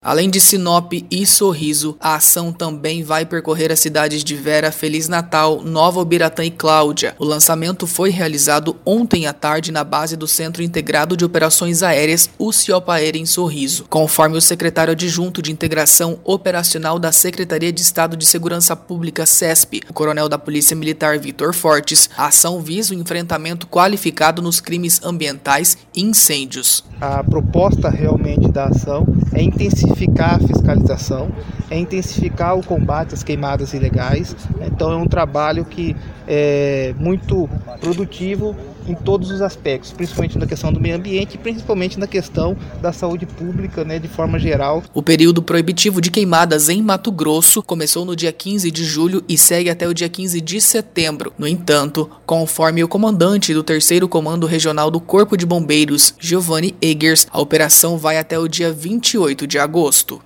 Além de Sinop e Sorriso, a ação também vai percorrer as cidades de Vera, Feliz Natal, Nova Ubiratã e Cláudia. O lançamento foi realizado ontem à tarde na base do Centro Integrado de Operações Aéreas, o Ciopaera em Sorriso. Conforme o secretário adjunto de Integração Operacional da Secretaria de Estado de Segurança Pública, CESP, o coronel da Polícia Militar Vitor Fortes, a ação visa o enfrentamento qualificado nos crimes ambientais e incêndios. A proposta realmente da ação é intensificar a fiscalização, é intensificar o combate às queimadas ilegais. Então é um trabalho que é muito produtivo em todos os aspectos, principalmente na questão do meio ambiente e principalmente na questão da saúde pública, né, de forma geral. O período proibitivo de queimadas em Mato Grosso começou no dia 15 de julho e segue até o dia 15 de setembro. No entanto, conforme o comandante do 3 Comando Regional do Corpo de Bombeiros, Giovanni Egers, a operação vai até o dia 28 de agosto.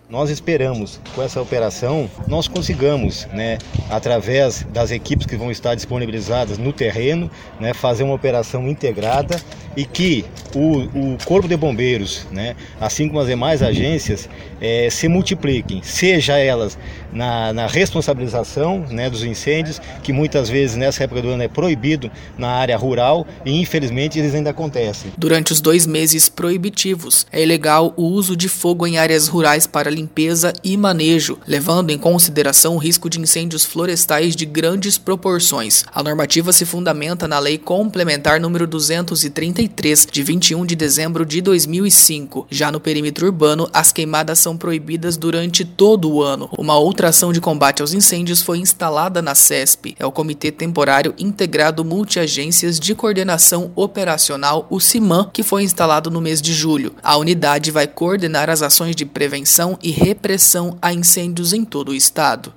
Nós esperamos com essa operação nós consigamos, né, através das equipes que vão estar disponibilizadas no terreno, né, fazer uma operação integrada e que o, o Corpo de Bombeiros, né, assim como as demais agências, é, se multipliquem, seja elas na, na responsabilização né, dos incêndios, que muitas vezes nessa época do ano é proibido na área rural e infelizmente eles ainda acontecem. Durante os dois meses proibitivos, é ilegal o uso de fogo em áreas rurais para limpeza e manejo, levando em consideração o risco de incêndios florestais de grandes proporções. A normativa se fundamenta na Lei Complementar número 233, de 21 de dezembro de 2005. Já no perímetro urbano, as queimadas são proibidas durante todo o ano. Uma outra ação de combate aos incêndios foi instalada na CESP, é o Comitê Temporário Integrado Multiagências de Coordenação Operacional, o CIMAN, que foi instalado no mês de julho. A unidade vai coordenar as ações de prevenção e repressão a incêndios em todo o estado.